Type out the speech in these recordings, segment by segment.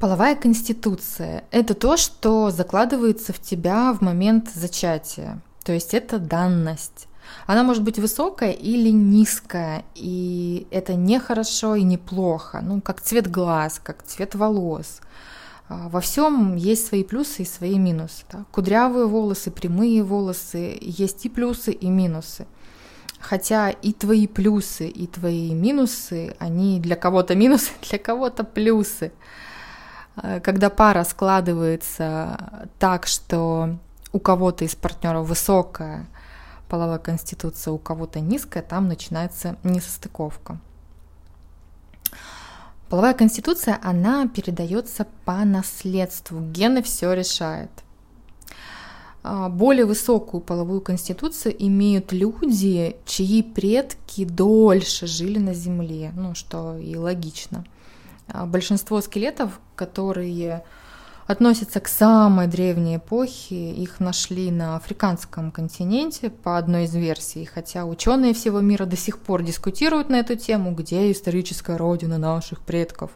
Половая конституция – это то, что закладывается в тебя в момент зачатия. То есть это данность. Она может быть высокая или низкая, и это не хорошо и не плохо. Ну, как цвет глаз, как цвет волос. А, во всем есть свои плюсы и свои минусы. Да? Кудрявые волосы, прямые волосы, есть и плюсы, и минусы. Хотя и твои плюсы, и твои минусы, они для кого-то минусы, для кого-то плюсы. Э, когда пара складывается так, что у кого-то из партнеров высокая половая конституция, у кого-то низкая, там начинается несостыковка. Половая конституция, она передается по наследству. Гены все решают. А, более высокую половую конституцию имеют люди, чьи предки дольше жили на Земле, ну что и логично. А, большинство скелетов, которые относятся к самой древней эпохе, их нашли на африканском континенте по одной из версий, хотя ученые всего мира до сих пор дискутируют на эту тему, где историческая родина наших предков,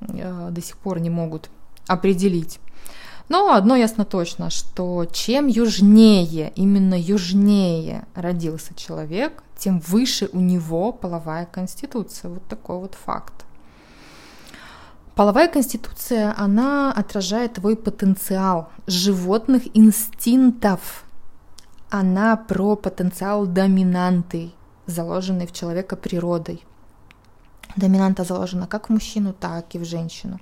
а, до сих пор не могут определить. Но одно ясно точно, что чем южнее, именно южнее родился человек, тем выше у него половая конституция. Вот такой вот факт. Половая конституция, она отражает твой потенциал животных инстинктов. Она про потенциал доминанты, заложенный в человека природой. Доминанта заложена как в мужчину, так и в женщину.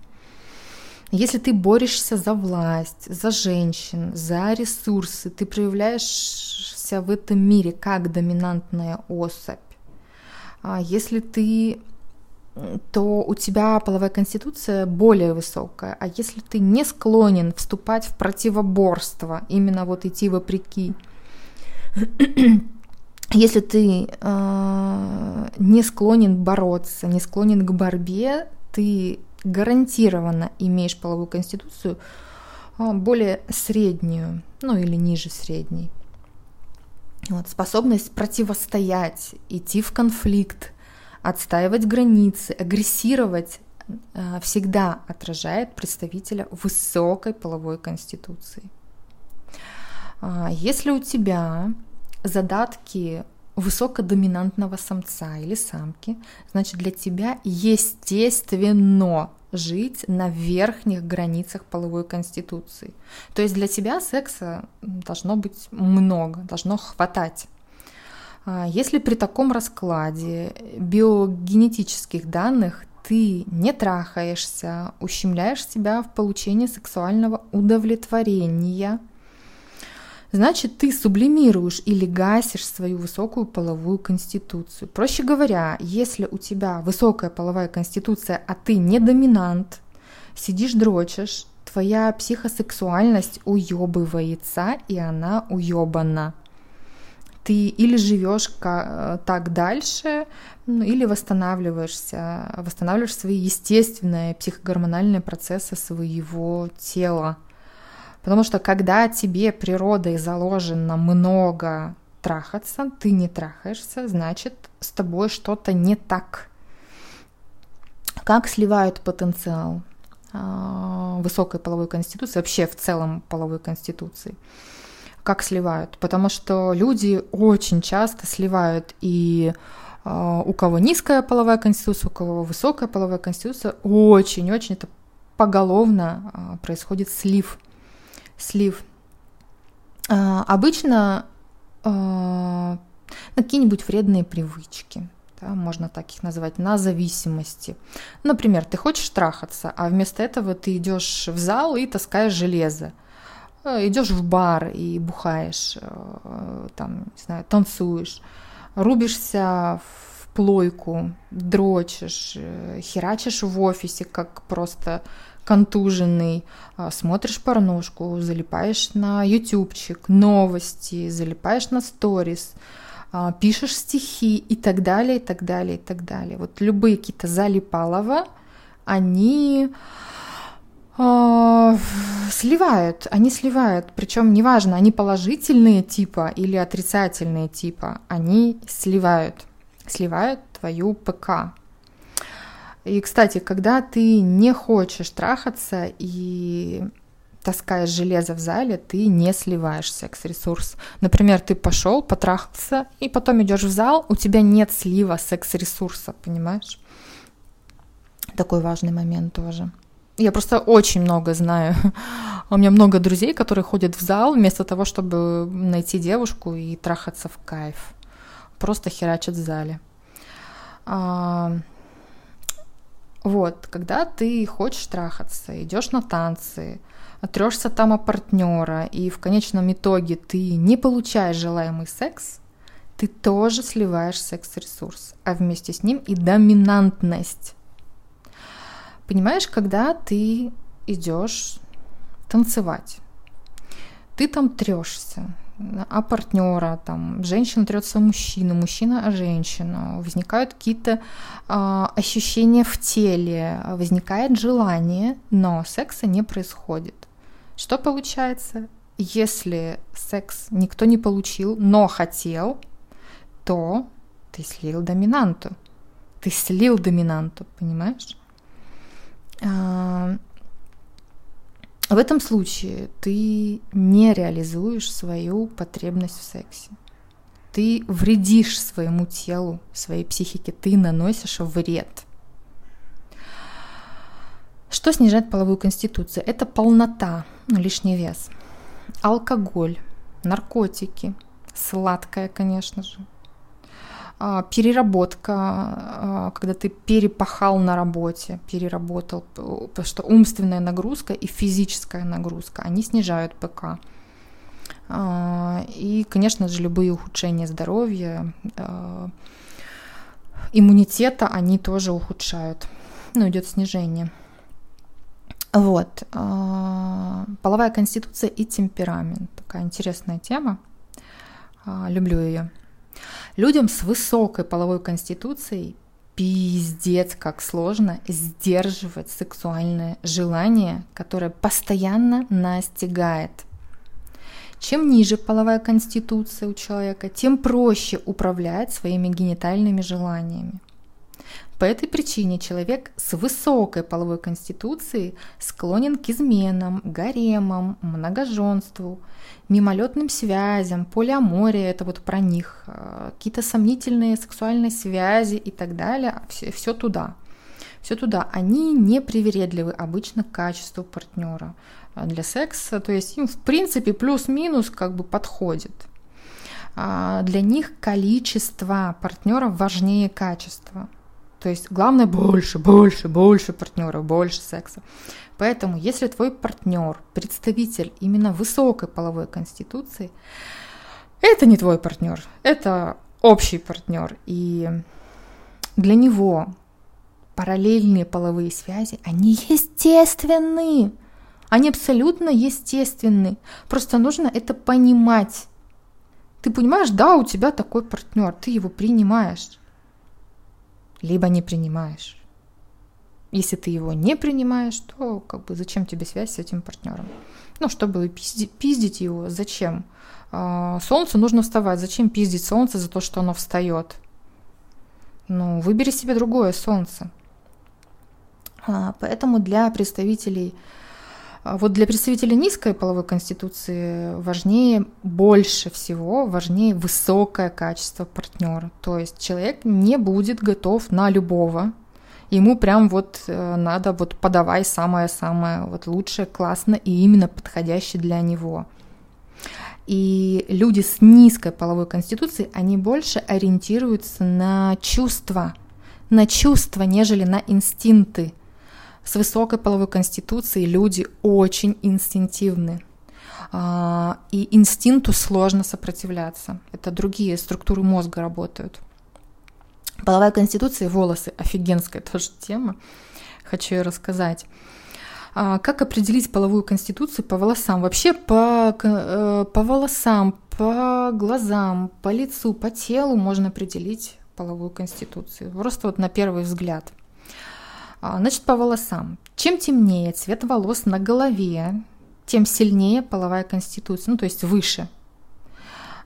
Если ты борешься за власть, за женщин, за ресурсы, ты проявляешься в этом мире как доминантная особь. А если ты то у тебя половая конституция более высокая. А если ты не склонен вступать в противоборство, именно вот идти вопреки, если ты э, не склонен бороться, не склонен к борьбе, ты гарантированно имеешь половую конституцию э, более среднюю, ну или ниже средней. Вот, способность противостоять, идти в конфликт, отстаивать границы, агрессировать э, всегда отражает представителя высокой половой конституции. А, если у тебя задатки высокодоминантного самца или самки, значит для тебя естественно жить на верхних границах половой конституции. То есть для тебя секса должно быть много, должно хватать. А, если при таком раскладе биогенетических данных ты не трахаешься, ущемляешь себя в получении сексуального удовлетворения, значит, ты сублимируешь или гасишь свою высокую половую конституцию. Проще говоря, если у тебя высокая половая конституция, а ты не доминант, сидишь дрочишь, твоя психосексуальность уебывается, и она уебана ты или живешь э, так дальше, ну, или восстанавливаешься, восстанавливаешь свои естественные психогормональные процессы своего тела. Потому что когда тебе природой заложено много трахаться, ты не трахаешься, значит, с тобой что-то не так. Как сливают потенциал а, высокой половой конституции, вообще в целом половой конституции? Как сливают, потому что люди очень часто сливают и э, у кого низкая половая конституция, у кого высокая половая конституция, очень-очень это поголовно э, происходит слив. Слив. Э, обычно какие-нибудь вредные привычки, да, можно так их назвать, на зависимости. Например, ты хочешь трахаться, а вместо этого ты идешь в зал и таскаешь железо. Э, идешь в бар и бухаешь, э, там, не знаю, танцуешь, рубишься в плойку, дрочишь, э, херачишь в офисе, как просто контуженный, смотришь порнушку, залипаешь на ютубчик, новости, залипаешь на сторис, пишешь стихи и так далее, и так далее, и так далее. Вот любые какие-то залипалова, они сливают, они сливают, причем неважно, они положительные типа или отрицательные типа, они сливают, сливают твою ПК. И, кстати, когда ты не хочешь трахаться и таскаешь железо в зале, ты не сливаешь секс-ресурс. Например, ты пошел, потрахался, и потом идешь в зал, у тебя нет слива секс-ресурса, понимаешь? Такой важный момент тоже. Я просто очень много знаю. У меня много друзей, которые ходят в зал вместо того, чтобы найти девушку и трахаться в кайф. Просто херачат в зале. А, вот, когда ты хочешь трахаться, идешь на танцы, трешься там о партнера, и в конечном итоге ты не получаешь желаемый секс, ты тоже сливаешь секс-ресурс, а вместе с ним и доминантность. Понимаешь, когда ты идешь танцевать, ты там трешься, а партнера, там, женщина трется мужчину, мужчина о женщину, возникают какие-то э, ощущения в теле, возникает желание, но секса не происходит. Что получается? Если секс никто не получил, но хотел, то ты слил доминанту. Ты слил доминанту, понимаешь? В этом случае ты не реализуешь свою потребность в сексе. Ты вредишь своему телу, своей психике, ты наносишь вред. Что снижает половую конституцию? Это полнота, ну, лишний вес. Алкоголь, наркотики, сладкое, конечно же, а, переработка, а, когда ты перепахал на работе, переработал, потому что умственная нагрузка и физическая нагрузка, они снижают ПК. А, и, конечно же, любые ухудшения здоровья, иммунитета, они тоже ухудшают. Ну, идет снижение. Вот. Половая конституция и темперамент. Такая интересная тема. Люблю ее. Людям с высокой половой конституцией пиздец, как сложно сдерживать сексуальное желание, которое постоянно настигает. Чем ниже половая конституция у человека, тем проще управлять своими генитальными желаниями. По этой причине человек с высокой половой конституцией склонен к изменам, гаремам, многоженству, мимолетным связям, полиамория, это вот про них, э, какие-то сомнительные сексуальные связи и так далее, все, все туда. Все туда. Они не привередливы обычно к качеству партнера э, для секса, то есть им в принципе плюс-минус как бы подходит. А для них количество партнеров важнее качества. То есть главное больше, больше, больше партнеров, больше секса. Поэтому, если твой партнер, представитель именно высокой половой конституции, это не твой партнер, это общий партнер. И для него параллельные половые связи, они естественны. Они абсолютно естественны. Просто нужно это понимать. Ты понимаешь, да, у тебя такой партнер, ты его принимаешь либо не принимаешь. Если ты его не принимаешь, то как бы зачем тебе связь с этим партнером? Ну, чтобы пиздить, его, зачем? А, солнцу нужно вставать, зачем пиздить солнце за то, что оно встает? Ну, выбери себе другое солнце. А, поэтому для представителей вот для представителей низкой половой конституции важнее больше всего, важнее высокое качество партнера. То есть человек не будет готов на любого. Ему прям вот э, надо вот подавай самое-самое вот лучшее, классно и именно подходящее для него. И люди с низкой половой конституцией, они больше ориентируются на чувства, на чувства, нежели на инстинкты. С высокой половой конституцией люди очень инстинктивны. А, и инстинкту сложно сопротивляться. Это другие структуры мозга работают. Половая конституция и волосы – офигенская тоже тема. Хочу ее рассказать. А, как определить половую конституцию по волосам? Вообще по, э, по волосам, по глазам, по лицу, по телу можно определить половую конституцию. Просто вот на первый взгляд. А, значит, по волосам. Чем темнее цвет волос на голове, тем сильнее половая конституция, ну то есть выше.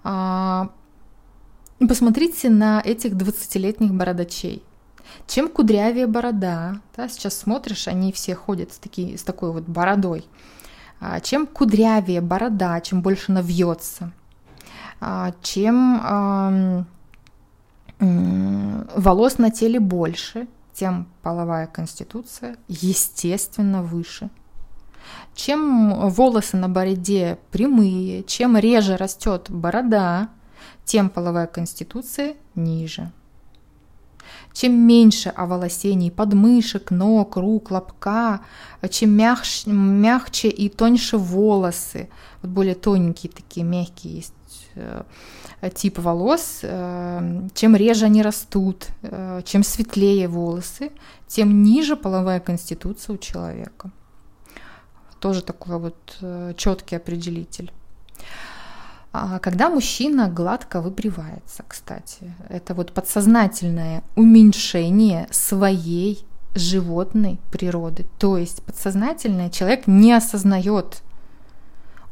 А, посмотрите на этих 20-летних бородачей. Чем кудрявее борода, да, сейчас смотришь, они все ходят с, таки, с такой вот бородой. А, чем кудрявее борода, чем больше она вьется, чем волос на теле больше, тем половая конституция, естественно, выше. Чем волосы на бороде прямые, чем реже растет борода, тем половая конституция ниже. Чем меньше оволосений подмышек, ног, рук, лобка, чем мягче, мягче и тоньше волосы, вот более тоненькие такие, мягкие есть тип волос, э, чем реже они растут, э, чем светлее волосы, тем ниже половая конституция у человека. Тоже такой вот э, четкий определитель. А когда мужчина гладко выбривается, кстати, это вот подсознательное уменьшение своей животной природы. То есть подсознательное человек не осознает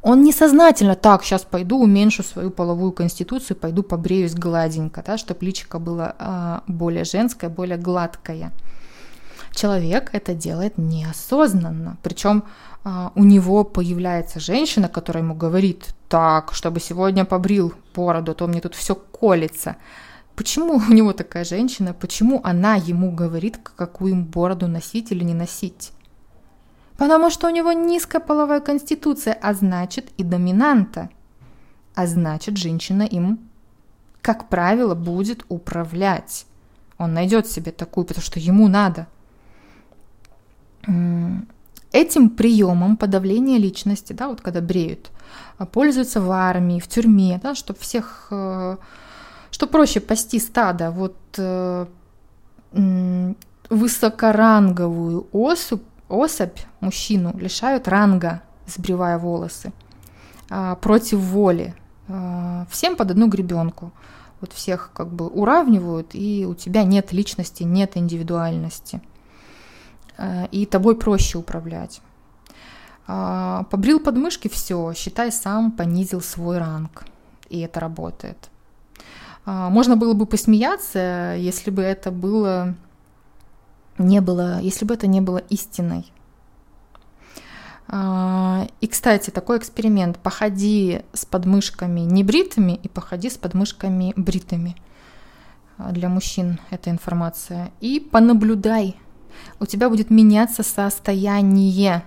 он несознательно так, сейчас пойду уменьшу свою половую конституцию, пойду побреюсь гладенько, да, чтобы личико было а, более женское, более гладкое. Человек это делает неосознанно, причем а, у него появляется женщина, которая ему говорит, так, чтобы сегодня побрил бороду, а то мне тут все колется. Почему у него такая женщина, почему она ему говорит, какую им бороду носить или не носить? Потому что у него низкая половая конституция, а значит и доминанта. А значит, женщина им, как правило, будет управлять. Он найдет себе такую, потому что ему надо. Этим приемом подавления личности, да, вот когда бреют, пользуются в армии, в тюрьме, да, чтобы всех, э, что проще пасти стадо, вот э, высокоранговую особь особь, мужчину, лишают ранга, сбривая волосы, а, против воли, а, всем под одну гребенку. Вот всех как бы уравнивают, и у тебя нет личности, нет индивидуальности. А, и тобой проще управлять. Побрил подмышки, все, считай, сам понизил свой ранг. И это работает. Можно было бы посмеяться, если бы это было не было, если бы это не было истиной. А, и, кстати, такой эксперимент. Походи с подмышками небритыми и походи с подмышками бритыми. А, для мужчин эта информация. И понаблюдай. У тебя будет меняться состояние.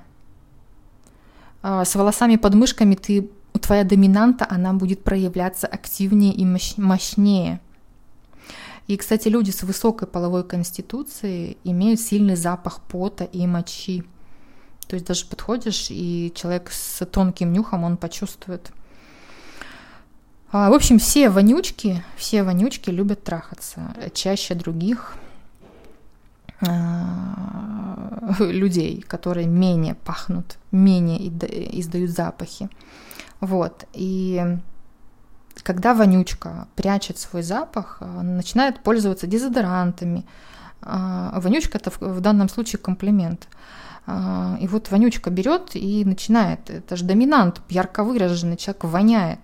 А, с волосами подмышками ты, твоя доминанта, она будет проявляться активнее и мощнее. И, кстати, люди с высокой половой конституцией имеют сильный запах пота и мочи. То есть даже подходишь, и человек с тонким нюхом, он почувствует. А, в общем, все вонючки, все вонючки любят трахаться чаще других а, людей, которые менее пахнут, менее издают запахи. Вот. И когда вонючка прячет свой запах, э, начинает пользоваться дезодорантами. А, вонючка это в данном случае комплимент. А, и вот вонючка берет и начинает, это же доминант, ярко выраженный, человек воняет.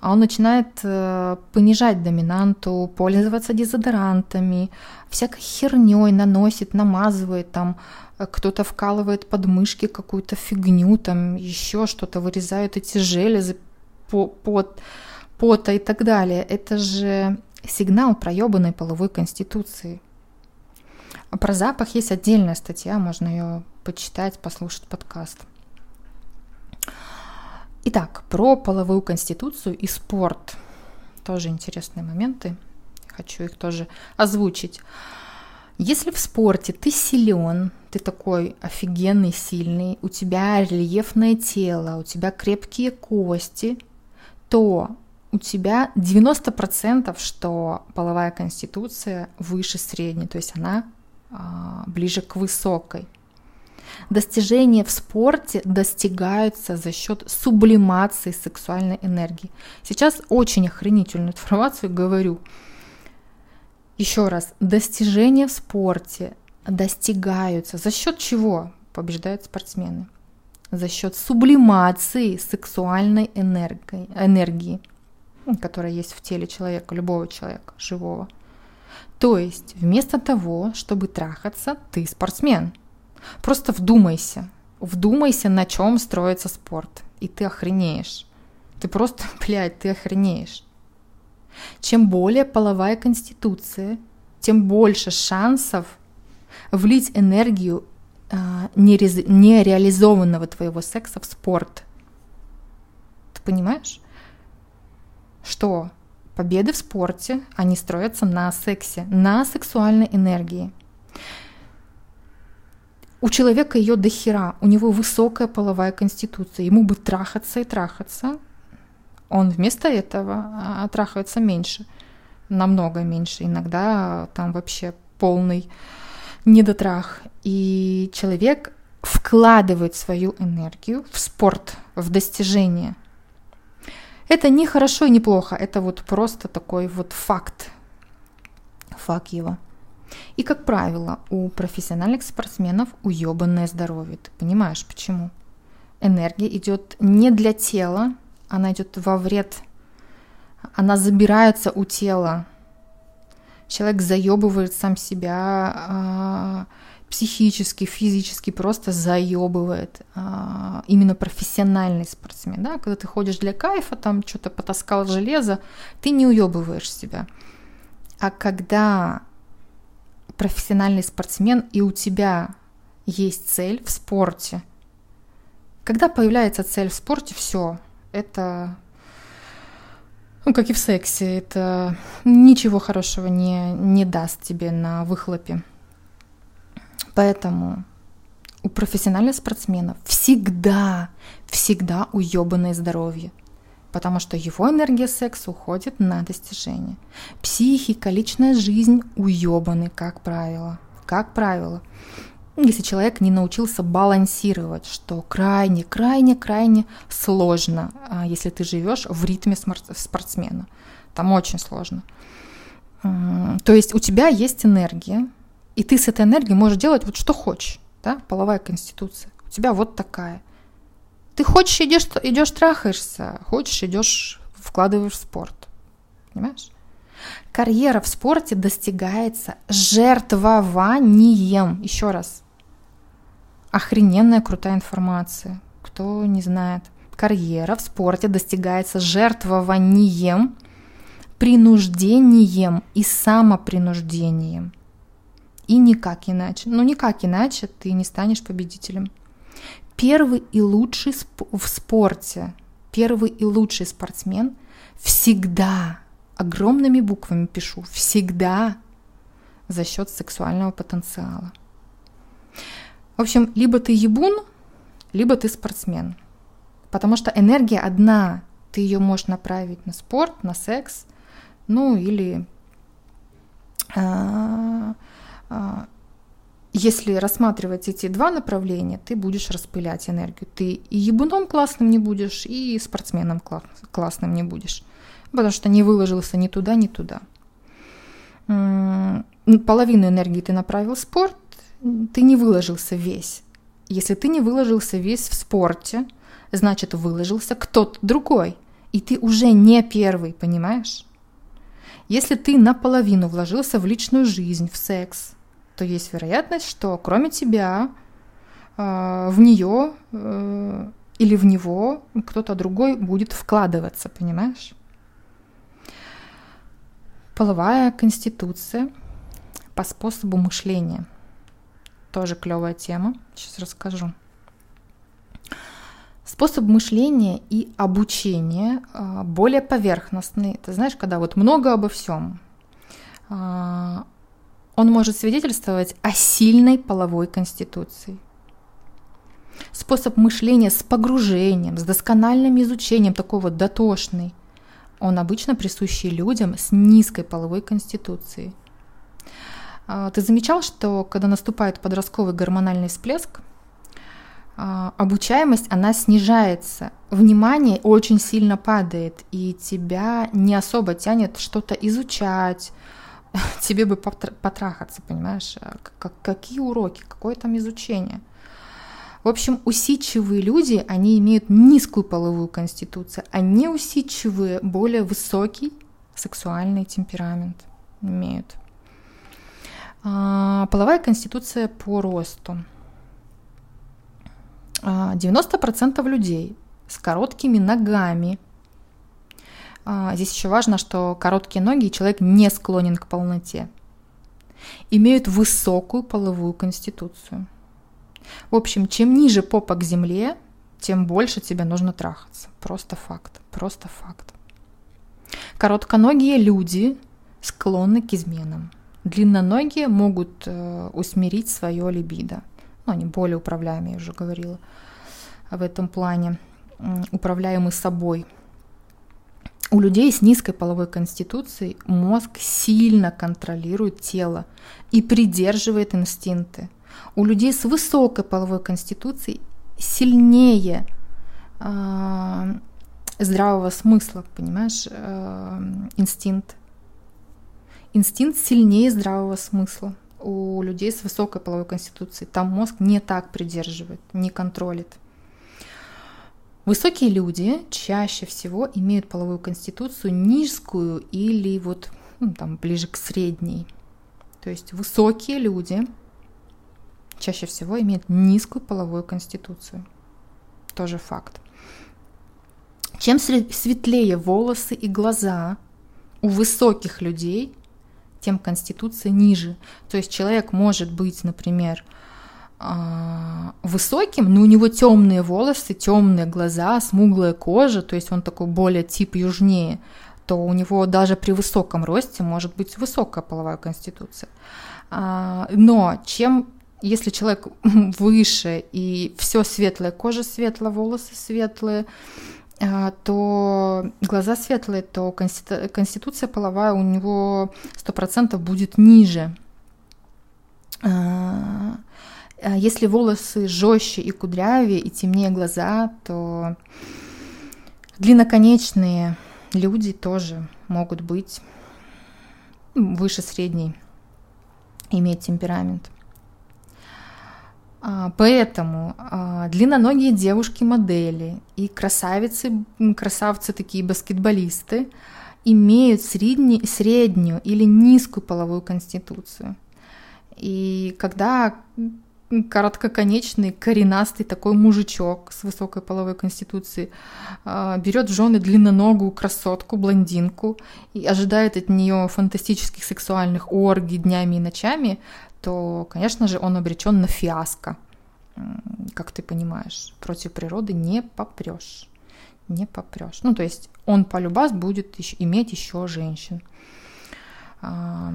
А он начинает э, понижать доминанту, пользоваться дезодорантами, всякой херней наносит, намазывает, там э, кто-то вкалывает под мышки какую-то фигню, там еще что-то, вырезают эти железы под пота и так далее, это же сигнал проебанной половой конституции. А про запах есть отдельная статья, можно ее почитать, послушать подкаст. Итак, про половую конституцию и спорт. Тоже интересные моменты. Хочу их тоже озвучить. Если в спорте ты силен, ты такой офигенный, сильный, у тебя рельефное тело, у тебя крепкие кости, то у тебя 90% что половая конституция выше средней, то есть она а, ближе к высокой. Достижения в спорте достигаются за счет сублимации сексуальной энергии. Сейчас очень охренительную информацию говорю. Еще раз, достижения в спорте достигаются за счет чего побеждают спортсмены? За счет сублимации сексуальной энергии. энергии которая есть в теле человека, любого человека живого. То есть вместо того, чтобы трахаться, ты спортсмен. Просто вдумайся, вдумайся, на чем строится спорт, и ты охренеешь. Ты просто, блядь, ты охренеешь. Чем более половая конституция, тем больше шансов влить энергию а, нереализованного твоего секса в спорт. Ты понимаешь? Что победы в спорте, они строятся на сексе, на сексуальной энергии. У человека ее до хера, у него высокая половая конституция, ему бы трахаться и трахаться, он вместо этого а, трахается меньше, намного меньше, иногда там вообще полный недотрах. И человек вкладывает свою энергию в спорт, в достижение. Это не хорошо и не плохо, это вот просто такой вот факт. Факт его. И, как правило, у профессиональных спортсменов уебанное здоровье. Ты понимаешь, почему? Энергия идет не для тела, она идет во вред. Она забирается у тела. Человек заебывает сам себя а, психически, физически, просто заебывает. А, именно профессиональный спортсмен. Да? Когда ты ходишь для кайфа, там что-то потаскал железо, ты не уебываешь себя. А когда профессиональный спортсмен и у тебя есть цель в спорте, когда появляется цель в спорте, все, это, ну, как и в сексе, это ничего хорошего не, не даст тебе на выхлопе. Поэтому у профессиональных спортсменов всегда, всегда уебанное здоровье, потому что его энергия секса уходит на достижение. Психика, личная жизнь уебаны, как правило. Как правило если человек не научился балансировать, что крайне, крайне, крайне сложно, а, если ты живешь в ритме спортсмена. Там очень сложно. То есть у тебя есть энергия, и ты с этой энергией можешь делать вот что хочешь, да, половая конституция. У тебя вот такая. Ты хочешь идешь, идешь трахаешься, хочешь идешь вкладываешь в спорт, понимаешь? Карьера в спорте достигается жертвованием. Еще раз, охрененная крутая информация. Кто не знает. Карьера в спорте достигается жертвованием, принуждением и самопринуждением. И никак иначе. Ну, никак иначе ты не станешь победителем. Первый и лучший в спорте, первый и лучший спортсмен всегда, огромными буквами пишу, всегда за счет сексуального потенциала. В общем, либо ты ебун, либо ты спортсмен. Потому что энергия одна. Ты ее можешь направить на спорт, на секс, ну или а, если рассматривать эти два направления, ты будешь распылять энергию. Ты и ебуном классным не будешь, и спортсменом классным не будешь. Потому что не выложился ни туда, ни туда. Половину энергии ты направил в спорт, ты не выложился весь. Если ты не выложился весь в спорте, значит выложился кто-то другой. И ты уже не первый, понимаешь? Если ты наполовину вложился в личную жизнь, в секс, то есть вероятность, что кроме тебя э, в нее э, или в него кто-то другой будет вкладываться, понимаешь? Половая конституция по способу мышления – тоже клевая тема. Сейчас расскажу. Способ мышления и обучения а, более поверхностный. Ты знаешь, когда вот много обо всем, он может свидетельствовать о сильной половой конституции. Способ мышления с погружением, с доскональным изучением, такой вот дотошный, он обычно присущий людям с низкой половой конституцией – а, ты замечал, что когда наступает подростковый гормональный всплеск, а, обучаемость, она снижается, внимание очень сильно падает, и тебя не особо тянет что-то изучать, тебе бы потрахаться, понимаешь? А какие уроки, какое там изучение? В общем, усидчивые люди, они имеют низкую половую конституцию, а неусидчивые более высокий сексуальный темперамент имеют. А, половая конституция по росту. 90% а, людей с короткими ногами. А, здесь еще важно, что короткие ноги человек не склонен к полноте. Имеют высокую половую конституцию. В общем, чем ниже попа к земле, тем больше тебе нужно трахаться. Просто факт, просто факт. Коротконогие люди склонны к изменам. Длинноногие могут э, усмирить свое либидо. Ну, они более управляемые, я уже говорила в этом плане, управляемы собой. У людей с низкой половой конституцией мозг сильно контролирует тело и придерживает инстинкты. У людей с высокой половой конституцией сильнее э, здравого смысла, понимаешь, э, инстинкт. Инстинкт сильнее здравого смысла у людей с высокой половой конституцией. Там мозг не так придерживает, не контролит. Высокие люди чаще всего имеют половую конституцию низкую или вот ну, там ближе к средней. То есть высокие люди чаще всего имеют низкую половую конституцию. Тоже факт. Чем светлее волосы и глаза у высоких людей, тем конституция ниже. То есть человек может быть, например, высоким, но у него темные волосы, темные глаза, смуглая кожа, то есть он такой более тип южнее, то у него даже при высоком росте может быть высокая половая конституция. А, но чем если человек выше и все светлое, кожа светлая, волосы светлые, а, то глаза светлые, то конституция половая у него 100% будет ниже. А если волосы жестче и кудрявее, и темнее глаза, то длинноконечные люди тоже могут быть выше средней, иметь темперамент. А, поэтому а, длинноногие девушки-модели и красавицы, красавцы такие баскетболисты имеют средний, среднюю или низкую половую конституцию. И когда короткоконечный, коренастый такой мужичок с высокой половой конституцией а, берет в жены длинноногую красотку, блондинку и ожидает от нее фантастических сексуальных оргий днями и ночами, то, конечно же, он обречен на фиаско. Как ты понимаешь, против природы не попрешь. Не попрешь. Ну, то есть он полюбас будет иметь еще женщин. А,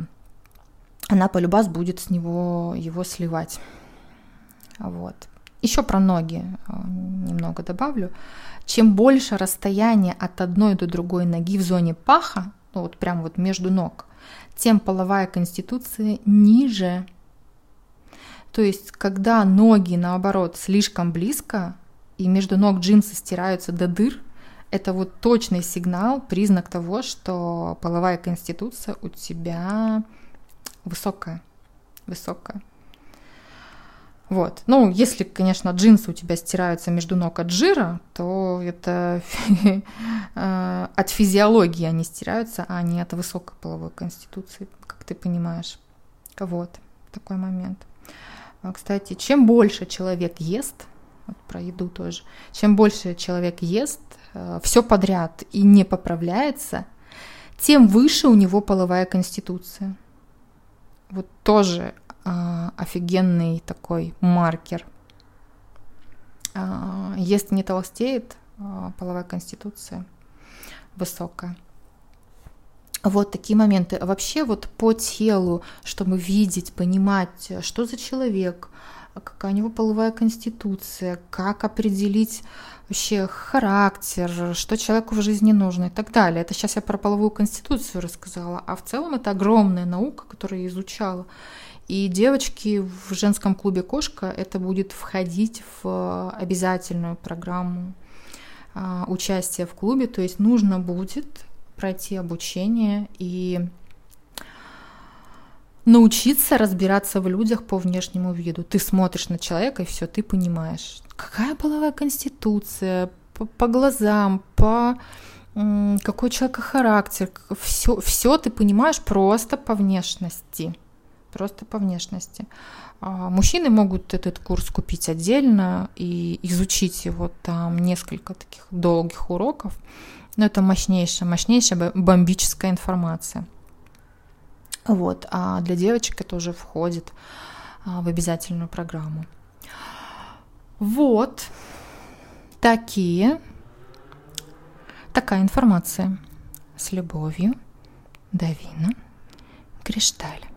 она полюбас будет с него его сливать. Вот. Еще про ноги а, немного добавлю. Чем больше расстояние от одной до другой ноги в зоне паха, ну вот прямо вот между ног, тем половая конституция ниже. То есть, когда ноги, наоборот, слишком близко, и между ног джинсы стираются до дыр, это вот точный сигнал, признак того, что половая конституция у тебя высокая. Высокая. Вот. Ну, если, конечно, джинсы у тебя стираются между ног от жира, то это э, от физиологии они стираются, а не от высокой половой конституции, как ты понимаешь. Вот, такой момент. А, кстати, чем больше человек ест, вот про еду тоже, чем больше человек ест э, все подряд и не поправляется, тем выше у него половая конституция. Вот тоже офигенный такой маркер. А, если не толстеет, а, половая конституция высокая. Вот такие моменты. Вообще вот по телу, чтобы видеть, понимать, что за человек, какая у него половая конституция, как определить вообще характер, что человеку в жизни нужно и так далее. Это сейчас я про половую конституцию рассказала, а в целом это огромная наука, которую я изучала. И девочки в женском клубе «Кошка» это будет входить в обязательную программу а, участия в клубе, то есть нужно будет пройти обучение и научиться разбираться в людях по внешнему виду. Ты смотришь на человека, и все, ты понимаешь, какая половая конституция, по, по глазам, по какой человека характер, все, все ты понимаешь просто по внешности просто по внешности. А, мужчины могут этот курс купить отдельно и изучить его там несколько таких долгих уроков. Но это мощнейшая, мощнейшая бомбическая информация. Вот. А для девочек это уже входит а, в обязательную программу. Вот такие, такая информация. С любовью, Давина Кришталь.